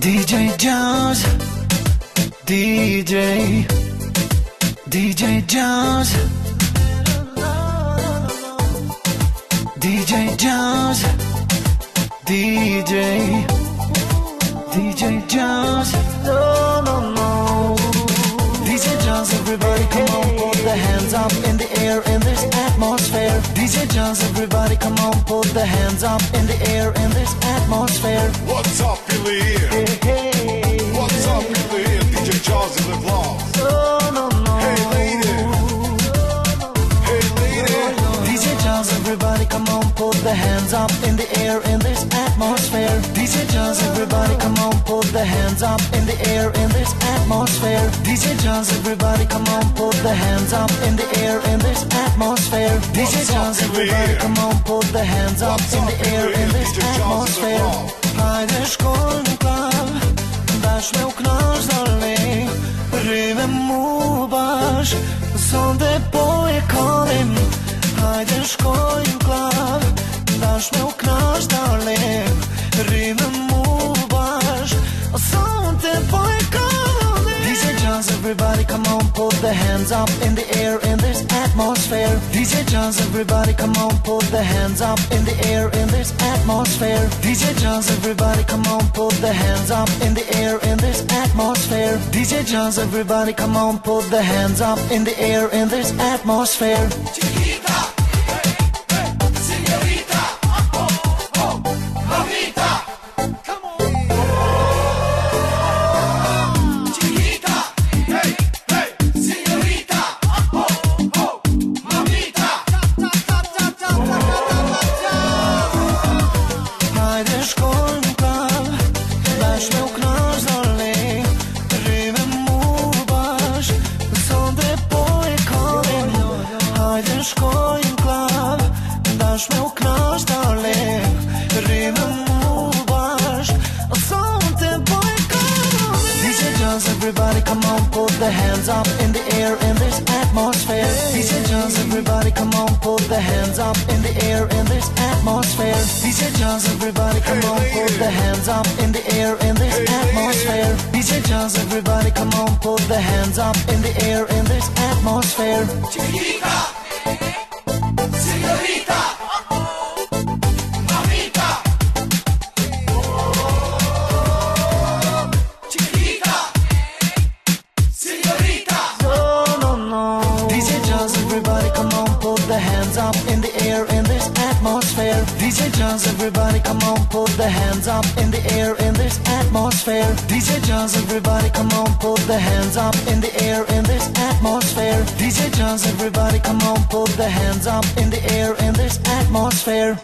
DJ Jones. DJ DJ Jones. DJ Jones. DJ atmosphere. DJ Jones, everybody come on Put the hands up in the air in this atmosphere. What's up, Billy? Hey, hey hands up in the air in this atmosphere. DJ Jones, everybody come on, put the hands up in the air in this atmosphere. DJ Jones, everybody come on, put the hands up in the air in this atmosphere. DJ Jones, everybody come on, put the hands up in the air in this DJ Jones in the atmosphere. Hajde shkoj në klab Dash me u knash dali Rive mu bash Sonde po e kalim Hajde shkoj në klab Dash me u knash Rive mu bash Sonde po e DJ Jones, everybody come on Put the hands up in the air in this atmosphere. DJ Jones, everybody come on Put the hands up in the air in this atmosphere. DJ Jones, everybody come on Put the hands up in the air in this atmosphere. DJ Jones, everybody come on Put the hands up in the air in this atmosphere. Hajde hands up in the air in this atmosphere. DJ up in the air in this atmosphere. DJ Jones, everybody come on, put the hands up in the air in this atmosphere. DJ Jones, everybody come on, put the hands up in the air in this atmosphere. DJ Jones, everybody come on, put the hands up in the air in this atmosphere.